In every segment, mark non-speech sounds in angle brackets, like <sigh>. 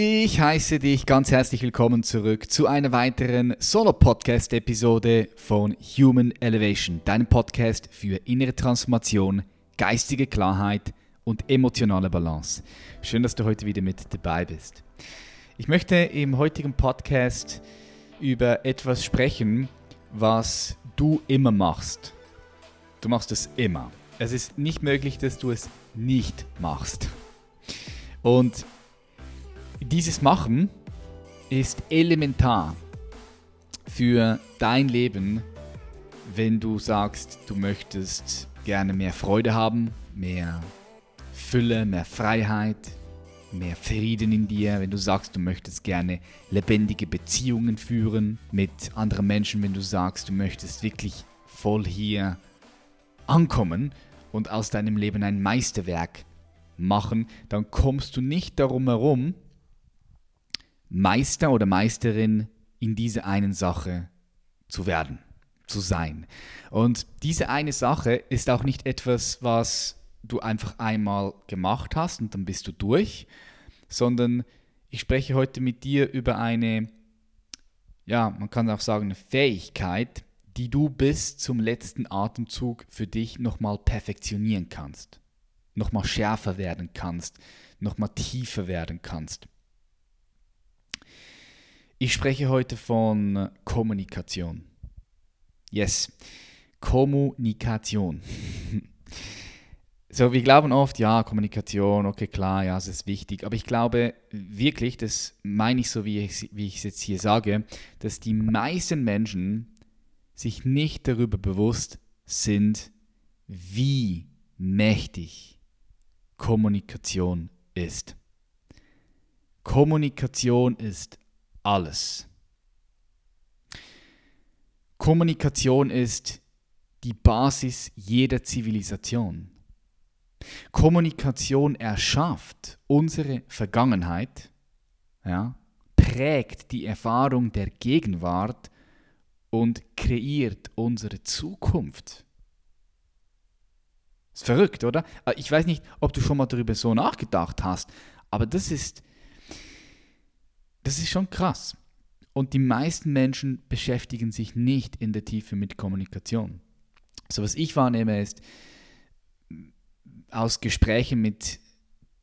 Ich heiße dich ganz herzlich willkommen zurück zu einer weiteren Solo-Podcast-Episode von Human Elevation, deinem Podcast für innere Transformation, geistige Klarheit und emotionale Balance. Schön, dass du heute wieder mit dabei bist. Ich möchte im heutigen Podcast über etwas sprechen, was du immer machst. Du machst es immer. Es ist nicht möglich, dass du es nicht machst. Und dieses Machen ist elementar für dein Leben, wenn du sagst, du möchtest gerne mehr Freude haben, mehr Fülle, mehr Freiheit, mehr Frieden in dir, wenn du sagst, du möchtest gerne lebendige Beziehungen führen mit anderen Menschen, wenn du sagst, du möchtest wirklich voll hier ankommen und aus deinem Leben ein Meisterwerk machen, dann kommst du nicht darum herum, Meister oder Meisterin in dieser einen Sache zu werden, zu sein. Und diese eine Sache ist auch nicht etwas, was du einfach einmal gemacht hast und dann bist du durch, sondern ich spreche heute mit dir über eine, ja, man kann auch sagen, eine Fähigkeit, die du bis zum letzten Atemzug für dich nochmal perfektionieren kannst, nochmal schärfer werden kannst, nochmal tiefer werden kannst. Ich spreche heute von Kommunikation. Yes, Kommunikation. so, wir glauben oft, ja, Kommunikation, okay, klar, ja, es ist wichtig. Aber ich glaube wirklich, das meine ich so, wie ich, wie ich es jetzt hier sage, dass die meisten Menschen sich nicht darüber bewusst sind, wie mächtig Kommunikation ist. Kommunikation ist alles. Kommunikation ist die Basis jeder Zivilisation. Kommunikation erschafft unsere Vergangenheit, ja, prägt die Erfahrung der Gegenwart und kreiert unsere Zukunft. Ist verrückt, oder? Äh, ich weiß nicht, ob du schon mal darüber so nachgedacht hast, aber das ist das ist schon krass. Und die meisten Menschen beschäftigen sich nicht in der Tiefe mit Kommunikation. So was ich wahrnehme ist, aus Gesprächen mit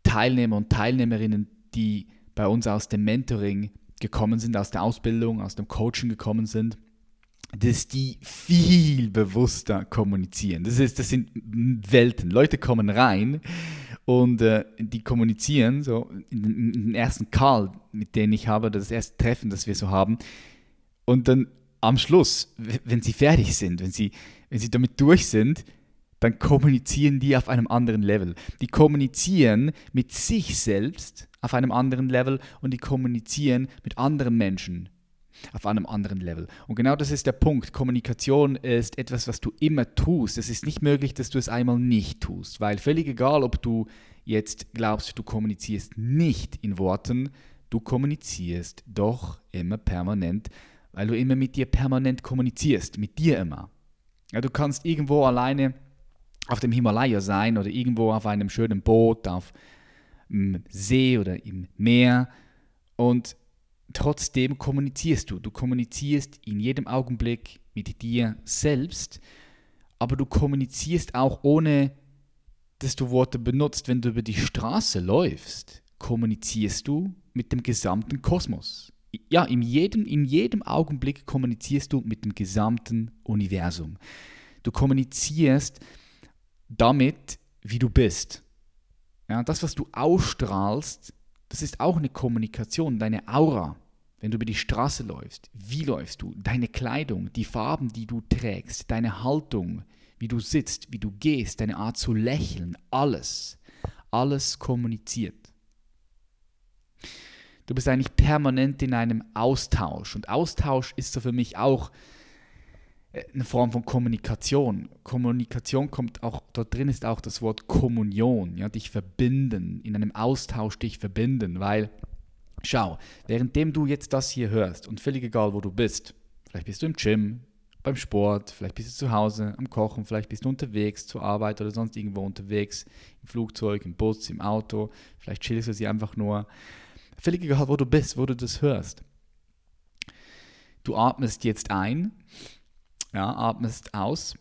Teilnehmern und Teilnehmerinnen, die bei uns aus dem Mentoring gekommen sind, aus der Ausbildung, aus dem Coaching gekommen sind, dass die viel bewusster kommunizieren. Das, ist, das sind Welten. Leute kommen rein und äh, die kommunizieren, so in, den ersten Call, mit denen ich habe, das erste Treffen, das wir so haben. Und dann am Schluss, wenn sie fertig sind, wenn sie, wenn sie damit durch sind, dann kommunizieren die auf einem anderen Level. Die kommunizieren mit sich selbst auf einem anderen Level und die kommunizieren mit anderen Menschen auf einem anderen Level. Und genau das ist der Punkt. Kommunikation ist etwas, was du immer tust. Es ist nicht möglich, dass du es einmal nicht tust, weil völlig egal, ob du jetzt glaubst, du kommunizierst nicht in Worten, du kommunizierst doch immer permanent, weil du immer mit dir permanent kommunizierst, mit dir immer. Ja, du kannst irgendwo alleine auf dem Himalaya sein oder irgendwo auf einem schönen Boot, auf dem See oder im Meer und trotzdem kommunizierst du. Du kommunizierst in jedem Augenblick mit dir selbst, aber du kommunizierst auch ohne, dass du Worte benutzt. Wenn du über die Straße läufst, kommunizierst du mit dem gesamten Kosmos. Ja, in jedem, in jedem Augenblick kommunizierst du mit dem gesamten Universum. Du kommunizierst damit, wie du bist. Ja, das, was du ausstrahlst, das ist auch eine Kommunikation, deine Aura. Wenn du über die Straße läufst, wie läufst du? Deine Kleidung, die Farben, die du trägst, deine Haltung, wie du sitzt, wie du gehst, deine Art zu lächeln, alles, alles kommuniziert. Du bist eigentlich permanent in einem Austausch und Austausch ist so für mich auch äh, eine Form von Kommunikation. Kommunikation kommt auch, dort drin ist auch das Wort Kommunion, ja, dich verbinden, in einem Austausch dich verbinden, weil, schau, währenddem du jetzt das hier hörst und völlig egal, wo du bist, vielleicht bist du im Gym, beim Sport, vielleicht bist du zu Hause am Kochen, vielleicht bist du unterwegs zur Arbeit oder sonst irgendwo unterwegs, im Flugzeug, im Bus, im Auto, vielleicht chillst du sie einfach nur. Völlig egal, wo du bist, wo du das hörst. Du atmest jetzt ein, ja, atmest aus.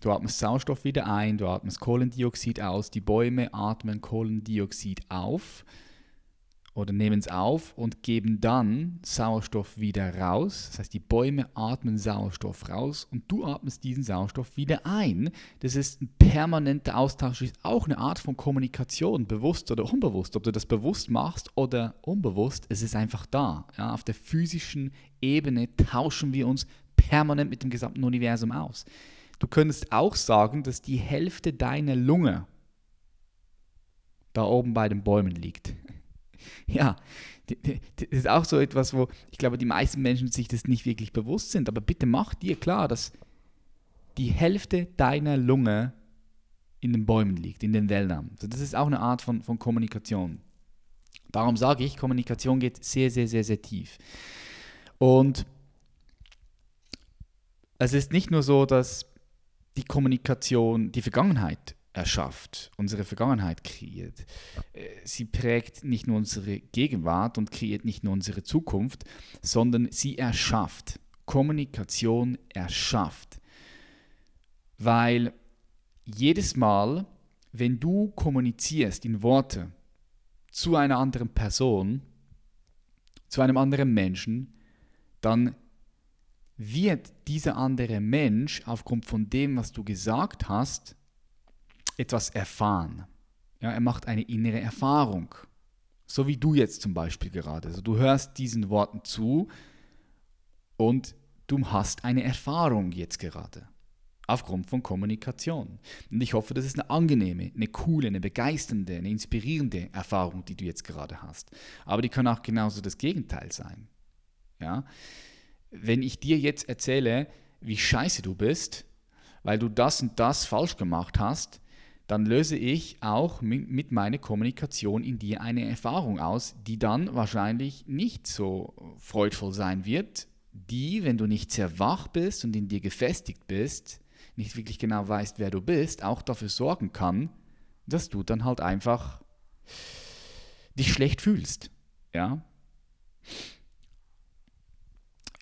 Du atmest Sauerstoff wieder ein, du atmest Kohlendioxid aus. Die Bäume atmen Kohlendioxid auf oder nehmen es auf und geben dann Sauerstoff wieder raus. Das heißt, die Bäume atmen Sauerstoff raus und du atmest diesen Sauerstoff wieder ein. Das ist ein permanenter Austausch, ist auch eine Art von Kommunikation, bewusst oder unbewusst. Ob du das bewusst machst oder unbewusst, es ist einfach da. Ja, auf der physischen Ebene tauschen wir uns permanent mit dem gesamten Universum aus. Du könntest auch sagen, dass die Hälfte deiner Lunge da oben bei den Bäumen liegt. <laughs> Ja, das ist auch so etwas, wo ich glaube, die meisten Menschen sich das nicht wirklich bewusst sind. Aber bitte mach dir klar, dass die Hälfte deiner Lunge in den Bäumen liegt, in den Wäldern. Also das ist auch eine Art von, von Kommunikation. Darum sage ich, Kommunikation geht sehr, sehr, sehr, sehr tief. Und es ist nicht nur so, dass die Kommunikation die Vergangenheit erschafft, unsere Vergangenheit kreiert. Äh, sie prägt nicht nur unsere Gegenwart und kreiert nicht nur unsere Zukunft, sondern sie erschafft. Kommunikation erschafft. Weil jedes Mal, wenn du kommunizierst in Worte zu einer anderen Person, zu einem anderen Menschen, dann wird dieser andere Mensch aufgrund von dem, was du gesagt hast, etwas erfahren. Ja, er macht eine innere Erfahrung. So wie du jetzt zum Beispiel gerade. Also du hörst diesen Worten zu und du hast eine Erfahrung jetzt gerade. Aufgrund von Kommunikation. Und ich hoffe, das ist eine angenehme, eine coole, eine begeisternde, eine inspirierende Erfahrung, die du jetzt gerade hast. Aber die kann auch genauso das Gegenteil sein. Ja? Wenn ich dir jetzt erzähle, wie scheiße du bist, weil du das und das falsch gemacht hast, dann löse ich auch mit meiner Kommunikation in dir eine Erfahrung aus, die dann wahrscheinlich nicht so freudvoll sein wird, die, wenn du nicht sehr wach bist und in dir gefestigt bist, nicht wirklich genau weißt, wer du bist, auch dafür sorgen kann, dass du dann halt einfach dich schlecht fühlst. Ja?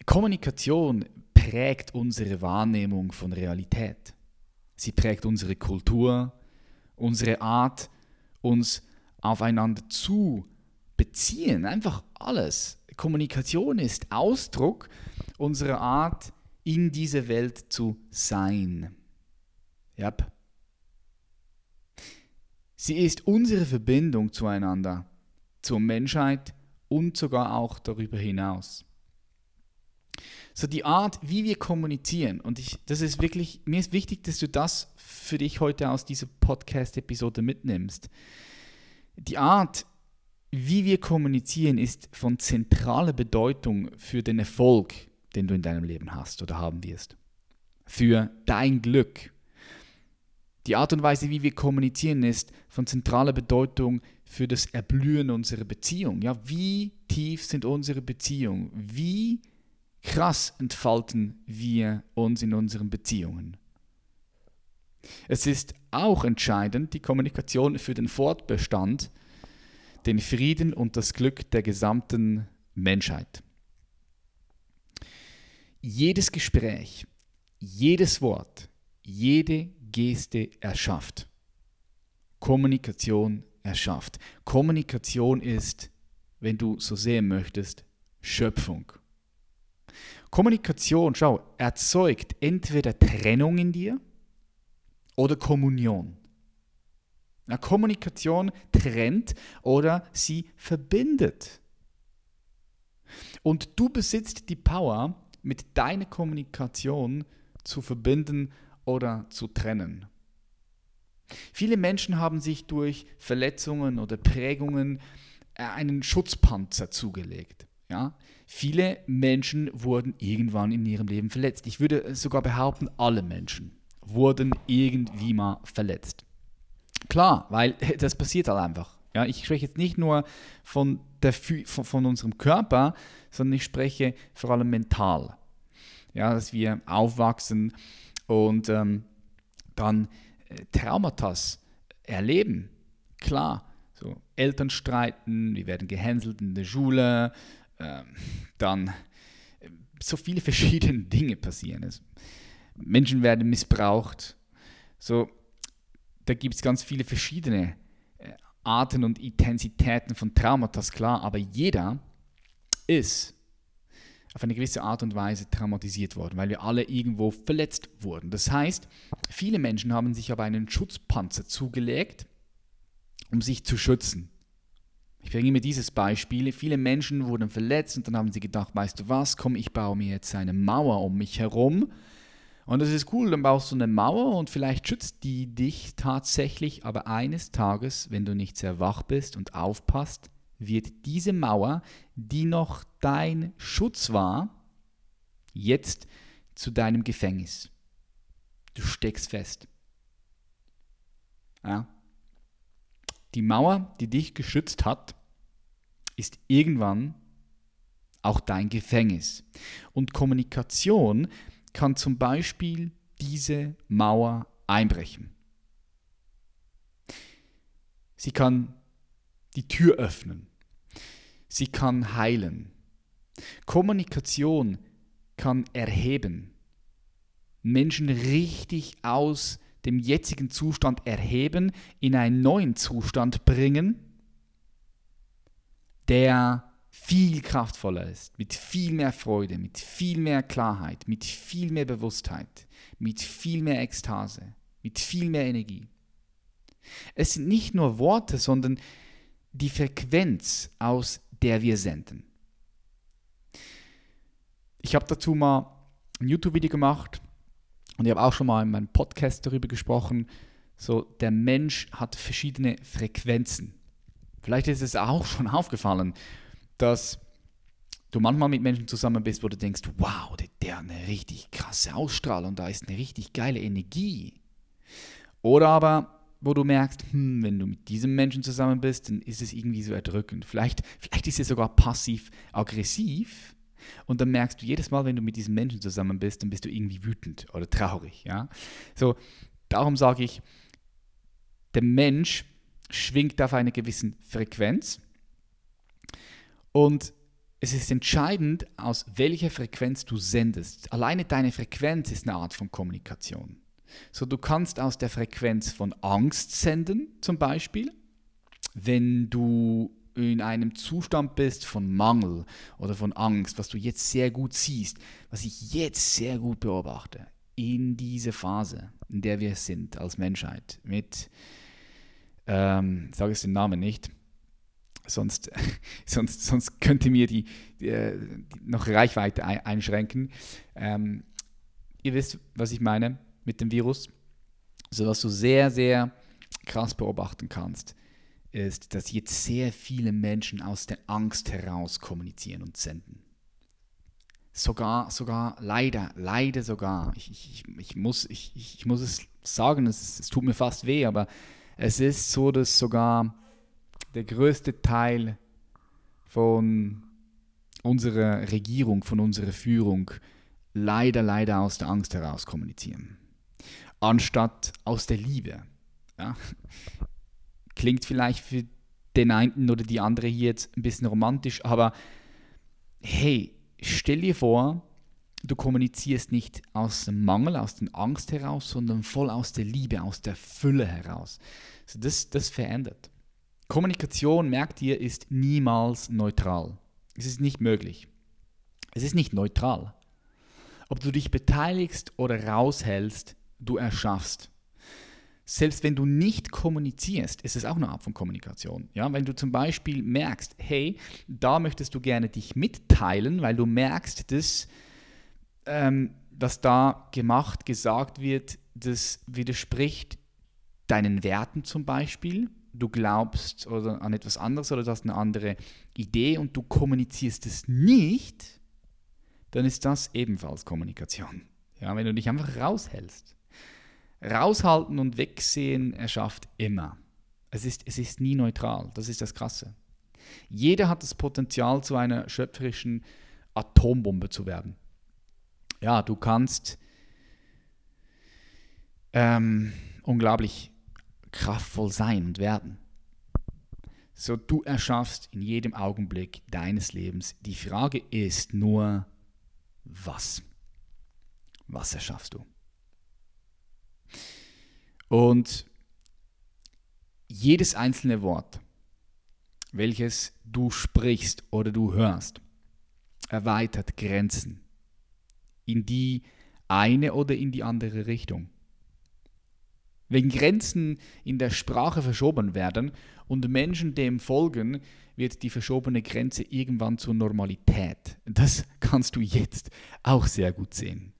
Kommunikation prägt unsere Wahrnehmung von Realität. Sie prägt unsere Kultur, unsere Art, uns aufeinander zu beziehen. Einfach alles. Kommunikation ist Ausdruck unserer Art, in dieser Welt zu sein. Yep. Sie ist unsere Verbindung zueinander, zur Menschheit und sogar auch darüber hinaus. So die Art, wie wir kommunizieren, und ich, das ist wirklich, mir ist wichtig, dass du das für dich heute aus dieser Podcast-Episode mitnimmst. Die Art, wie wir kommunizieren, ist von zentraler Bedeutung für den Erfolg, den du in deinem Leben hast oder haben wirst. Für dein Glück. Die Art und Weise, wie wir kommunizieren, ist von zentraler Bedeutung für das Erblühen unserer Beziehung. Ja, wie tief sind unsere Beziehungen? Wie krass entfalten wir uns in unseren Beziehungen? Es ist auch entscheidend die Kommunikation für den Fortbestand, den Frieden und das Glück der gesamten Menschheit. Jedes Gespräch, jedes Wort, jede Geste erschafft. Kommunikation erschafft. Kommunikation ist, wenn du so sehen möchtest, Schöpfung. Kommunikation, schau, erzeugt entweder Trennung in dir oder Kommunion. Na, Kommunikation trennt oder sie verbindet. Und du besitzt die Power, mit deiner Kommunikation zu verbinden oder zu trennen. Viele Menschen haben sich durch Verletzungen oder Prägungen äh, einen Schutzpanzer zugelegt. Ja? Viele Menschen wurden irgendwann in ihrem Leben verletzt. Ich würde sogar behaupten, alle Menschen wurden irgendwie mal verletzt. Klar, weil <laughs> das passiert halt einfach. Ja, ich spreche jetzt nicht nur von, der, von, von unserem Körper, sondern ich spreche vor allem mental. Ja, dass wir aufwachsen und ähm, dann äh, Traumata erleben. Klar, So, Eltern streiten, wir werden gehänselt in der Schule, äh, dann äh, so viele <laughs> verschiedene Dinge passieren. Es, Menschen werden missbraucht. So, da gibt es ganz viele verschiedene äh, Arten und Intensitäten von Traumata, klar, aber jeder ist auf eine gewisse Art und Weise traumatisiert worden, weil wir alle irgendwo verletzt wurden. Das heißt, viele Menschen haben sich aber einen Schutzpanzer zugelegt, um sich zu schützen. Ich bringe immer dieses Beispiel. Viele Menschen wurden verletzt und dann haben sie gedacht, weißt du was, komm, ich baue mir jetzt eine Mauer um mich herum. Und das ist cool, dann baust du eine Mauer und vielleicht schützt die dich tatsächlich, aber eines Tages, wenn du nicht sehr wach bist und aufpasst, wird diese Mauer, die noch dein Schutz war, jetzt zu deinem Gefängnis. Du steckst fest. Ja. Die Mauer, die dich geschützt hat, ist irgendwann auch dein Gefängnis. Und Kommunikation kann zum Beispiel diese Mauer einbrechen. Sie kann die Tür öffnen. Sie kann heilen. Kommunikation kann erheben. Menschen richtig aus dem jetzigen Zustand erheben, in einen neuen Zustand bringen, der viel kraftvoller ist, mit viel mehr Freude, mit viel mehr Klarheit, mit viel mehr Bewusstheit, mit viel mehr Ekstase, mit viel mehr Energie. Es sind nicht nur Worte, sondern die Frequenz, aus der wir senden. Ich habe dazu mal ein YouTube-Video gemacht und ich habe auch schon mal in meinem Podcast darüber gesprochen. So, der Mensch hat verschiedene Frequenzen. Vielleicht ist es auch schon aufgefallen, dass du manchmal mit Menschen zusammen bist, wo du denkst, wow, der, der hat eine richtig krasse Ausstrahlung, da ist eine richtig geile Energie. Oder aber wo du merkst, hm, wenn du mit diesem Menschen zusammen bist, dann ist es irgendwie so erdrückend. Vielleicht, vielleicht ist es sogar passiv-aggressiv. Und dann merkst du jedes Mal, wenn du mit diesem Menschen zusammen bist, dann bist du irgendwie wütend oder traurig. Ja? So, darum sage ich, der Mensch schwingt auf einer gewissen Frequenz. Und es ist entscheidend, aus welcher Frequenz du sendest. Alleine deine Frequenz ist eine Art von Kommunikation. So, du kannst aus der Frequenz von Angst senden, zum Beispiel, wenn du in einem Zustand bist von Mangel oder von Angst, was du jetzt sehr gut siehst, was ich jetzt sehr gut beobachte, in diese Phase, in der wir sind als Menschheit, mit, ähm, ich sage es den Namen nicht, sonst, <laughs> sonst, sonst könnte mir die, die, die noch Reichweite einschränken. Ähm, ihr wisst, was ich meine mit dem Virus. So was du sehr, sehr krass beobachten kannst, ist, dass jetzt sehr viele Menschen aus der Angst heraus kommunizieren und senden. Sogar, sogar, leider, leider sogar. Ich, ich, ich, muss, ich, ich muss es sagen, es, es tut mir fast weh, aber es ist so, dass sogar der größte Teil von unserer Regierung, von unserer Führung leider, leider aus der Angst heraus kommunizieren anstatt aus der Liebe. Ja? Klingt vielleicht für den einen oder die andere hier jetzt ein bisschen romantisch, aber hey, stell dir vor, du kommunizierst nicht aus dem Mangel, aus der Angst heraus, sondern voll aus der Liebe, aus der Fülle heraus. Also das, das verändert. Kommunikation, merkt ihr, ist niemals neutral. Es ist nicht möglich. Es ist nicht neutral. Ob du dich beteiligst oder raushältst, du erschaffst. Selbst wenn du nicht kommunizierst, ist es auch eine Art von Kommunikation. Ja, wenn du zum Beispiel merkst, hey, da möchtest du gerne dich mitteilen, weil du merkst, dass ähm, was da gemacht, gesagt wird, das widerspricht deinen Werten zum Beispiel. Du glaubst oder an etwas anderes oder du hast eine andere Idee und du kommunizierst es nicht, dann ist das ebenfalls Kommunikation. Ja, wenn du dich einfach raushältst. Raushalten und wegsehen erschafft immer. Es ist, es ist nie neutral. Das ist das Krasse. Jeder hat das Potenzial, zu einer schöpferischen Atombombe zu werden. Ja, du kannst ähm, unglaublich kraftvoll sein und werden. So, du erschaffst in jedem Augenblick deines Lebens. Die Frage ist nur, was? Was erschaffst du? Und jedes einzelne Wort, welches du sprichst oder du hörst, erweitert Grenzen in die eine oder in die andere Richtung. Wenn Grenzen in der Sprache verschoben werden und Menschen dem folgen, wird die verschobene Grenze irgendwann zur Normalität. Das kannst du jetzt auch sehr gut sehen.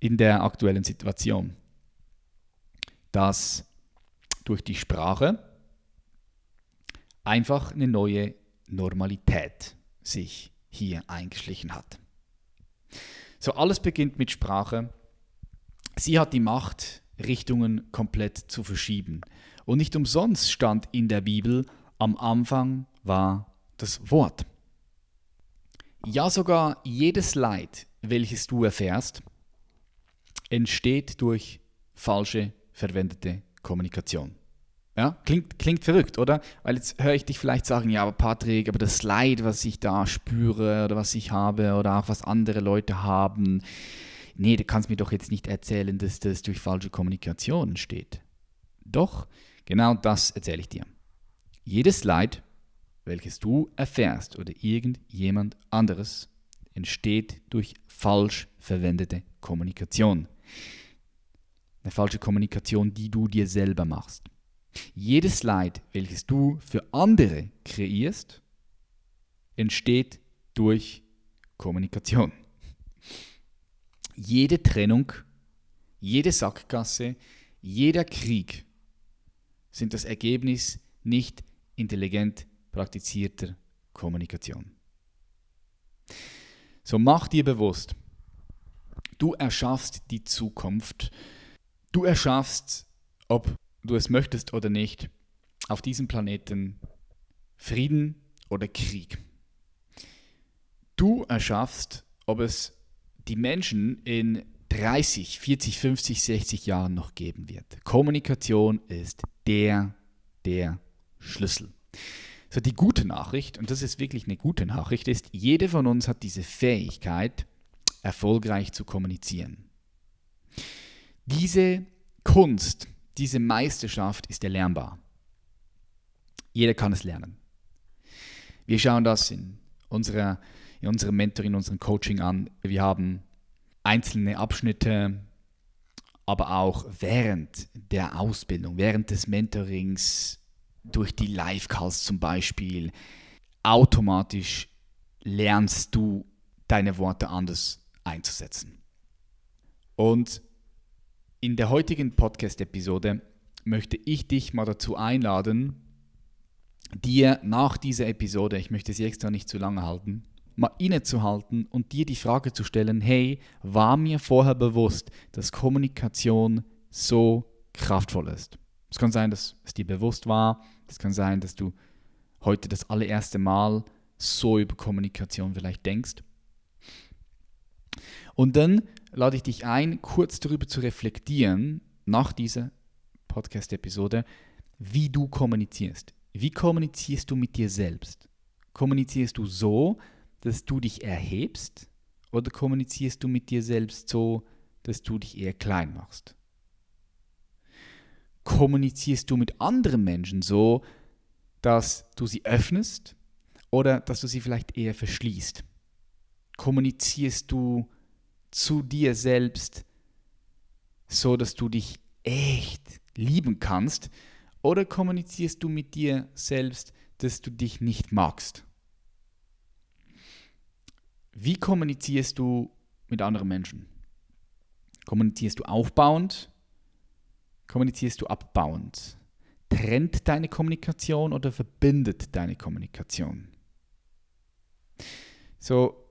In der aktuellen Situation. Dass durch die Sprache einfach eine neue Normalität sich hier eingeschlichen hat. So, alles beginnt mit Sprache. Sie hat die Macht, Richtungen komplett zu verschieben. Und nicht umsonst stand in der Bibel, am Anfang war das Wort. Ja, sogar jedes Leid, welches du erfährst, entsteht durch falsche verwendete Kommunikation. Ja, klingt, klingt verrückt, oder? Weil jetzt höre ich dich vielleicht sagen, ja, aber Patrick, aber das Leid, was ich da spüre oder was ich habe oder auch was andere Leute haben, nee, du kannst mir doch jetzt nicht erzählen, dass das durch falsche Kommunikation entsteht. Doch, genau das erzähle ich dir. Jedes Leid, welches du erfährst oder irgendjemand anderes, entsteht durch falsch verwendete Kommunikation. Eine falsche Kommunikation, die du dir selber machst. Jedes Leid, welches du für andere kreierst, entsteht durch Kommunikation. Jede Trennung, jede Sackgasse, jeder Krieg sind das Ergebnis nicht intelligent praktizierter Kommunikation. So mach dir bewusst, du erschaffst die Zukunft, du erschaffst, ob du es möchtest oder nicht, auf diesem Planeten Frieden oder Krieg. Du erschaffst, ob es die Menschen in 30, 40, 50, 60 Jahren noch geben wird. Kommunikation ist der, der Schlüssel. So, die gute Nachricht, und das ist wirklich eine gute Nachricht, ist, jede von uns hat diese Fähigkeit, erfolgreich zu kommunizieren. Diese Kunst diese Meisterschaft ist erlernbar. Jeder kann es lernen. Wir schauen das in, unserer, in unserem Mentor, in unserem Coaching an. Wir haben einzelne Abschnitte, aber auch während der Ausbildung, während des Mentorings, durch die Live-Calls zum Beispiel, automatisch lernst du deine Worte anders einzusetzen. Und in der heutigen Podcast-Episode möchte ich dich mal dazu einladen, dir nach dieser Episode, ich möchte sie extra nicht zu lange halten, mal innezuhalten und dir die Frage zu stellen, hey, war mir vorher bewusst, dass Kommunikation so kraftvoll ist? Es kann sein, dass es dir bewusst war, es kann sein, dass du heute das allererste Mal so über Kommunikation vielleicht denkst. Und dann lade ich dich ein, kurz darüber zu reflektieren, nach dieser Podcast-Episode, wie du kommunizierst. Wie kommunizierst du mit dir selbst? Kommunizierst du so, dass du dich erhebst oder kommunizierst du mit dir selbst so, dass du dich eher klein machst? Kommunizierst du mit anderen Menschen so, dass du sie öffnest oder dass du sie vielleicht eher verschließt? Kommunizierst du zu dir selbst, so dass du dich echt lieben kannst? Oder kommunizierst du mit dir selbst, dass du dich nicht magst? Wie kommunizierst du mit anderen Menschen? Kommunizierst du aufbauend? Kommunizierst du abbauend? Trennt deine Kommunikation oder verbindet deine Kommunikation? So,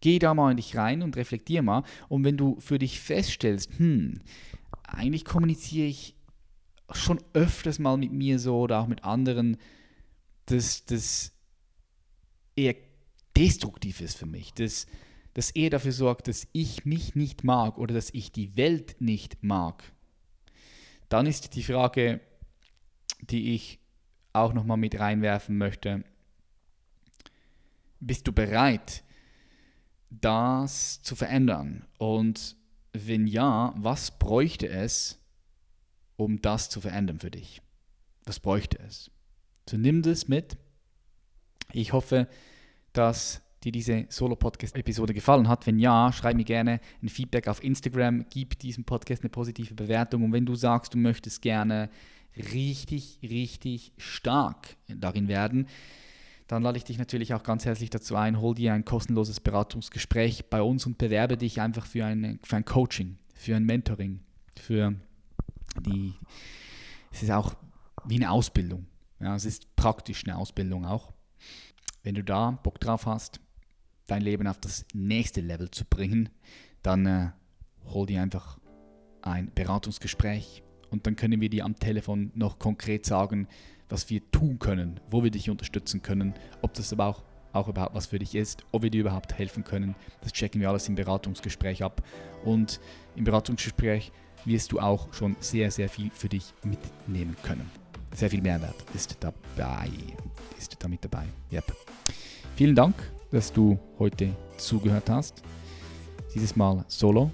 Geh da mal in dich rein und reflektier mal. Und wenn du für dich feststellst, hm, eigentlich kommuniziere ich schon öfters mal mit mir so oder auch mit anderen, dass das eher destruktiv ist für mich, dass das eher dafür sorgt, dass ich mich nicht mag oder dass ich die Welt nicht mag, dann ist die Frage, die ich auch nochmal mit reinwerfen möchte. Bist du bereit, das zu verändern? Und wenn ja, was bräuchte es, um das zu verändern für dich? Was bräuchte es? So nimm das mit. Ich hoffe, dass dir diese Solo-Podcast-Episode gefallen hat. Wenn ja, schreib mir gerne ein Feedback auf Instagram, gib diesem Podcast eine positive Bewertung. Und wenn du sagst, du möchtest gerne richtig, richtig stark darin werden, dann lade ich dich natürlich auch ganz herzlich dazu ein, hol dir ein kostenloses Beratungsgespräch bei uns und bewerbe dich einfach für, eine, für ein Coaching, für ein Mentoring, für die, es ist auch wie eine Ausbildung. Ja, es ist praktisch eine Ausbildung auch. Wenn du da Bock drauf hast, dein Leben auf das nächste Level zu bringen, dann äh, hol dir einfach ein Beratungsgespräch und dann können wir dir am Telefon noch konkret sagen, was wir tun können, wo wir dich unterstützen können, ob das aber auch, auch überhaupt was für dich ist, ob wir dir überhaupt helfen können. Das checken wir alles im Beratungsgespräch ab. Und im Beratungsgespräch wirst du auch schon sehr, sehr viel für dich mitnehmen können. Sehr viel Mehrwert ist dabei, ist damit dabei. Yep. Vielen Dank, dass du heute zugehört hast. Dieses Mal solo.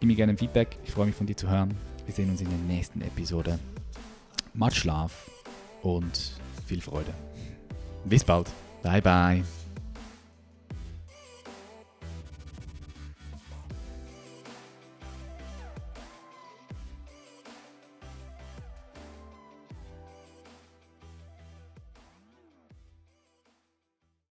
Gib mir gerne ein Feedback. Ich freue mich von dir zu hören. Wir sehen uns in der nächsten Episode. Macht Schlaf und viel Freude. Bis bald. Bye bye.